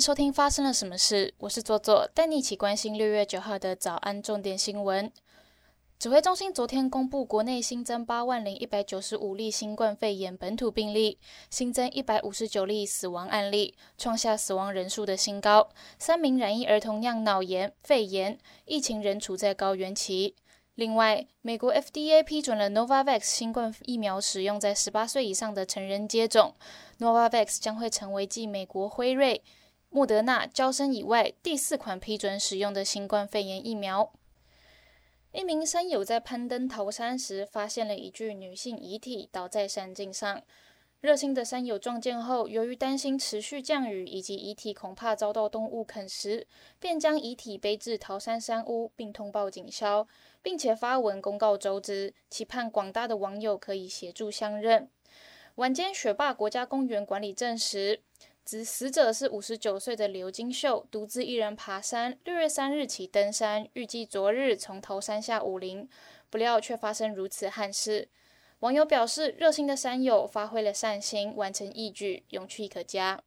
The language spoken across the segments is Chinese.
收听发生了什么事，我是左左，带你一起关心六月九号的早安重点新闻。指挥中心昨天公布，国内新增八万零一百九十五例新冠肺炎本土病例，新增一百五十九例死亡案例，创下死亡人数的新高。三名染疫儿童酿脑炎、肺炎，疫情仍处在高原期。另外，美国 FDA 批准了 Novavax 新冠疫苗使用在十八岁以上的成人接种，Novavax 将会成为继美国辉瑞、莫德纳、交生以外第四款批准使用的新冠肺炎疫苗。一名山友在攀登桃山时，发现了一具女性遗体倒在山径上。热心的山友撞见后，由于担心持续降雨以及遗体恐怕遭到动物啃食，便将遗体背至桃山山屋，并通报警消，并且发文公告周知，期盼广大的网友可以协助相认。晚间，雪霸国家公园管理证实，指死者是五十九岁的刘金秀，独自一人爬山。六月三日起登山，预计昨日从头山下武陵，不料却发生如此憾事。网友表示，热心的山友发挥了善心，完成义举，勇气可嘉。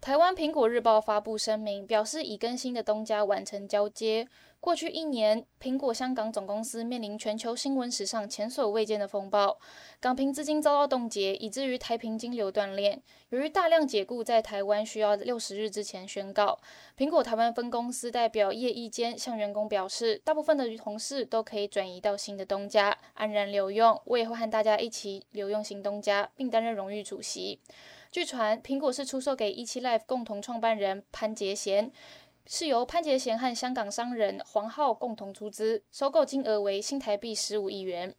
台湾苹果日报发布声明，表示已更新的东家完成交接。过去一年，苹果香港总公司面临全球新闻史上前所未见的风暴，港平资金遭到冻结，以至于台平金流断裂。由于大量解雇在台湾需要六十日之前宣告，苹果台湾分公司代表叶一坚向员工表示，大部分的同事都可以转移到新的东家，安然留用。我也会和大家一起留用新东家，并担任荣誉主席。据传，苹果是出售给一期 Life 共同创办人潘杰贤。是由潘杰贤和香港商人黄浩共同出资，收购金额为新台币十五亿元。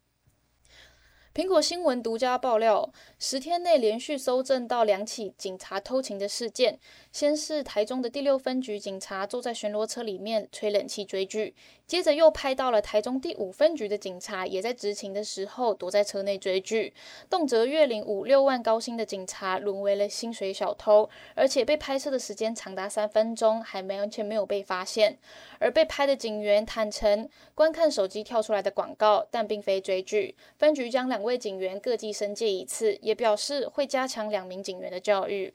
苹果新闻独家爆料，十天内连续搜证到两起警察偷情的事件。先是台中的第六分局警察坐在巡逻车里面吹冷气追剧，接着又拍到了台中第五分局的警察也在执勤的时候躲在车内追剧，动辄月领五六万高薪的警察沦为了薪水小偷，而且被拍摄的时间长达三分钟，还没完全没有被发现。而被拍的警员坦诚观看手机跳出来的广告，但并非追剧。分局将两两位警员各记申诫一次，也表示会加强两名警员的教育。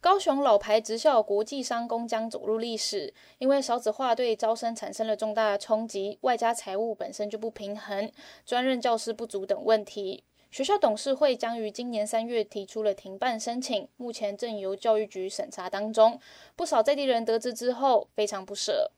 高雄老牌职校国际商工将走入历史，因为少子化对招生产生了重大的冲击，外加财务本身就不平衡、专任教师不足等问题，学校董事会将于今年三月提出了停办申请，目前正由教育局审查当中。不少在地人得知之后非常不舍。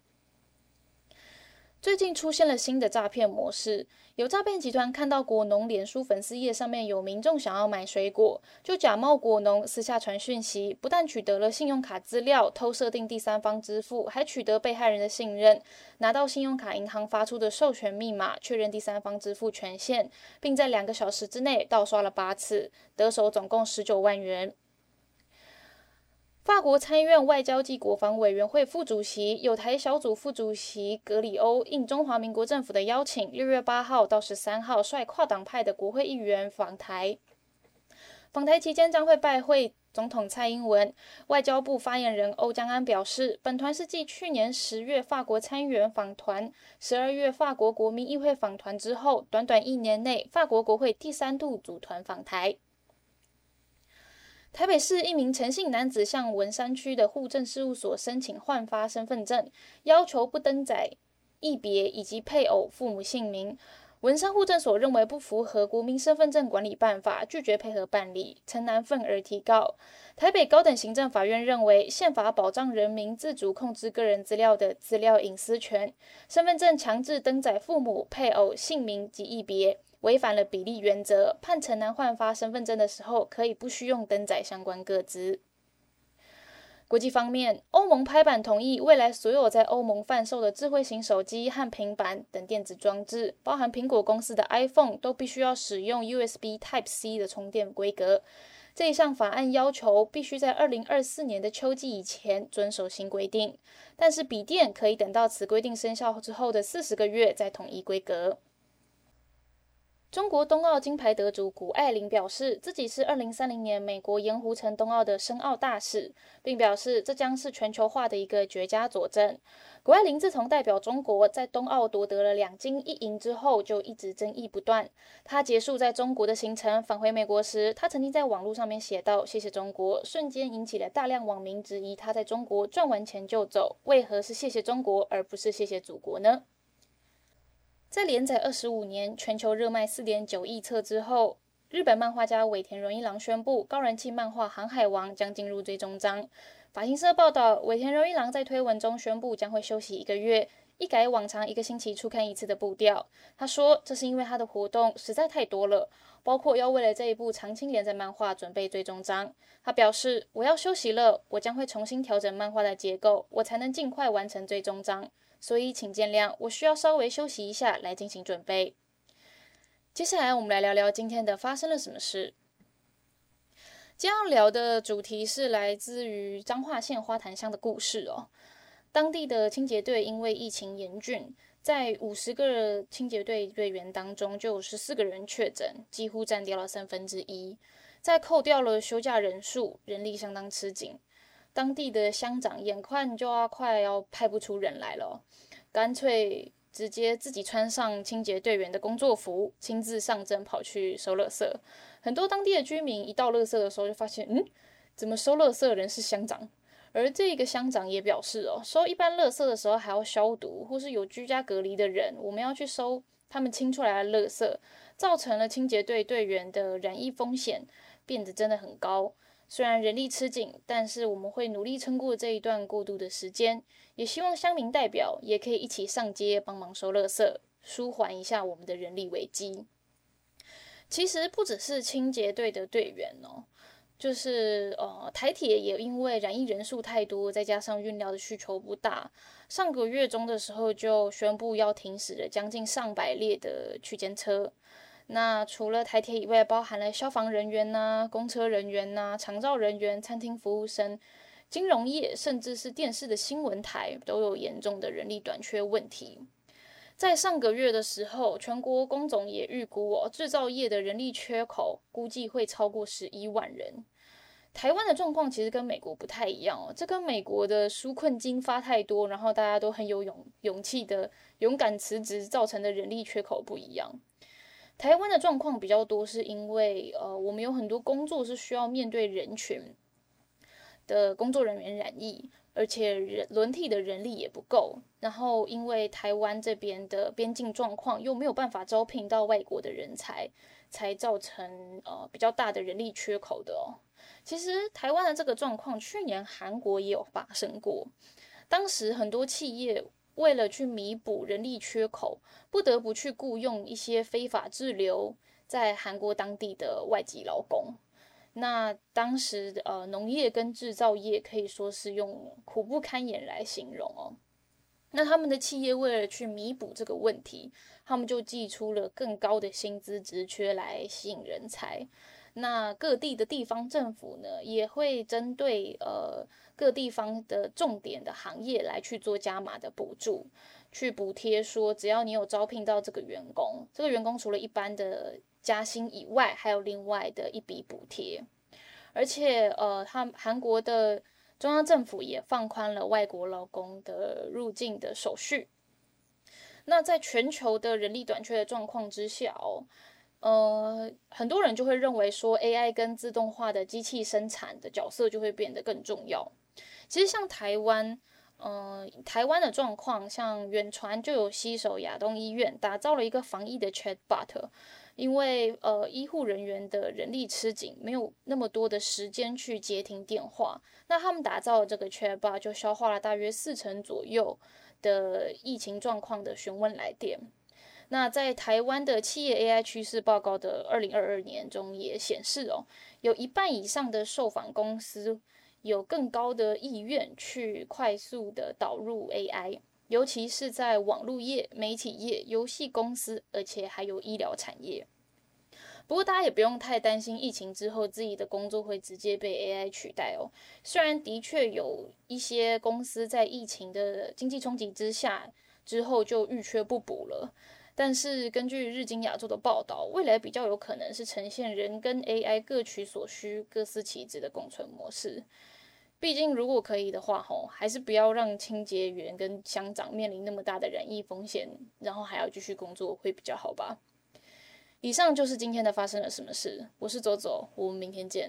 最近出现了新的诈骗模式，有诈骗集团看到果农脸书粉丝页上面有民众想要买水果，就假冒果农私下传讯息，不但取得了信用卡资料，偷设定第三方支付，还取得被害人的信任，拿到信用卡银行发出的授权密码，确认第三方支付权限，并在两个小时之内盗刷了八次，得手总共十九万元。法国参议院外交及国防委员会副主席、有台小组副主席格里欧应中华民国政府的邀请，六月八号到十三号率跨党派的国会议员访台。访台期间将会拜会总统蔡英文。外交部发言人欧江安表示，本团是继去年十月法国参议员访团、十二月法国国民议会访团之后，短短一年内法国国会第三度组团访台。台北市一名陈姓男子向文山区的户政事务所申请换发身份证，要求不登载异别以及配偶、父母姓名。文山户政所认为不符合国民身份证管理办法，拒绝配合办理，陈男愤而提告。台北高等行政法院认为，宪法保障人民自主控制个人资料的资料隐私权，身份证强制登载父母、配偶姓名及异别。违反了比例原则，判陈男换发身份证的时候，可以不需用登载相关个资。国际方面，欧盟拍板同意，未来所有在欧盟贩售的智慧型手机和平板等电子装置，包含苹果公司的 iPhone，都必须要使用 USB Type C 的充电规格。这一项法案要求必须在二零二四年的秋季以前遵守新规定，但是笔电可以等到此规定生效之后的四十个月再统一规格。中国冬奥金牌得主谷爱凌表示，自己是2030年美国盐湖城冬奥的申奥大使，并表示这将是全球化的一个绝佳佐证。谷爱凌自从代表中国在冬奥夺得了两金一银之后，就一直争议不断。她结束在中国的行程，返回美国时，她曾经在网络上面写道：“谢谢中国”，瞬间引起了大量网民质疑她在中国赚完钱就走，为何是谢谢中国而不是谢谢祖国呢？在连载二十五年、全球热卖四点九亿册之后，日本漫画家尾田荣一郎宣布，高人气漫画《航海王》将进入最终章。法新社报道，尾田荣一郎在推文中宣布将会休息一个月，一改往常一个星期出刊一次的步调。他说，这是因为他的活动实在太多了，包括要为了这一部长青连载漫画准备最终章。他表示：“我要休息了，我将会重新调整漫画的结构，我才能尽快完成最终章。所以请见谅，我需要稍微休息一下来进行准备。”接下来，我们来聊聊今天的发生了什么事。今天要聊的主题是来自于彰化县花坛乡的故事哦。当地的清洁队因为疫情严峻，在五十个清洁队队员当中，就有十四个人确诊，几乎占掉了三分之一。再扣掉了休假人数，人力相当吃紧。当地的乡长眼看就要快要派不出人来了，干脆直接自己穿上清洁队员的工作服，亲自上阵跑去收垃圾。很多当地的居民一到垃圾的时候，就发现，嗯，怎么收垃圾的人是乡长？而这个乡长也表示，哦，收一般垃圾的时候还要消毒，或是有居家隔离的人，我们要去收他们清出来的垃圾，造成了清洁队队员的染疫风险变得真的很高。虽然人力吃紧，但是我们会努力撑过这一段过渡的时间，也希望乡民代表也可以一起上街帮忙收垃圾，舒缓一下我们的人力危机。其实不只是清洁队的队员哦，就是呃台铁也因为染疫人数太多，再加上运料的需求不大，上个月中的时候就宣布要停驶了将近上百列的区间车。那除了台铁以外，包含了消防人员呐、公车人员呐、长照人员、餐厅服务生、金融业，甚至是电视的新闻台，都有严重的人力短缺问题。在上个月的时候，全国工总也预估哦，制造业的人力缺口估计会超过十一万人。台湾的状况其实跟美国不太一样哦，这跟美国的纾困金发太多，然后大家都很有勇勇气的勇敢辞职造成的人力缺口不一样。台湾的状况比较多，是因为呃，我们有很多工作是需要面对人群的工作人员染疫。而且人轮替的人力也不够，然后因为台湾这边的边境状况又没有办法招聘到外国的人才，才造成呃比较大的人力缺口的哦。其实台湾的这个状况，去年韩国也有发生过，当时很多企业为了去弥补人力缺口，不得不去雇佣一些非法滞留在韩国当地的外籍劳工。那当时呃，农业跟制造业可以说是用苦不堪言来形容哦。那他们的企业为了去弥补这个问题，他们就寄出了更高的薪资职缺来吸引人才。那各地的地方政府呢，也会针对呃各地方的重点的行业来去做加码的补助，去补贴说，只要你有招聘到这个员工，这个员工除了一般的。加薪以外，还有另外的一笔补贴，而且呃，他韩国的中央政府也放宽了外国劳工的入境的手续。那在全球的人力短缺的状况之下哦，呃，很多人就会认为说，AI 跟自动化的机器生产的角色就会变得更重要。其实像台湾，嗯，台湾的状况，像远传就有携手亚东医院，打造了一个防疫的 Chatbot。因为呃医护人员的人力吃紧，没有那么多的时间去接听电话，那他们打造的这个 Chatbot 就消化了大约四成左右的疫情状况的询问来电。那在台湾的企业 AI 趋势报告的二零二二年中也显示哦，有一半以上的受访公司有更高的意愿去快速的导入 AI。尤其是在网络业、媒体业、游戏公司，而且还有医疗产业。不过，大家也不用太担心疫情之后自己的工作会直接被 AI 取代哦。虽然的确有一些公司在疫情的经济冲击之下之后就欲缺不补了，但是根据日经亚洲的报道，未来比较有可能是呈现人跟 AI 各取所需、各司其职的共存模式。毕竟，如果可以的话，吼，还是不要让清洁员跟乡长面临那么大的染疫风险，然后还要继续工作，会比较好吧。以上就是今天的发生了什么事，我是左左，我们明天见。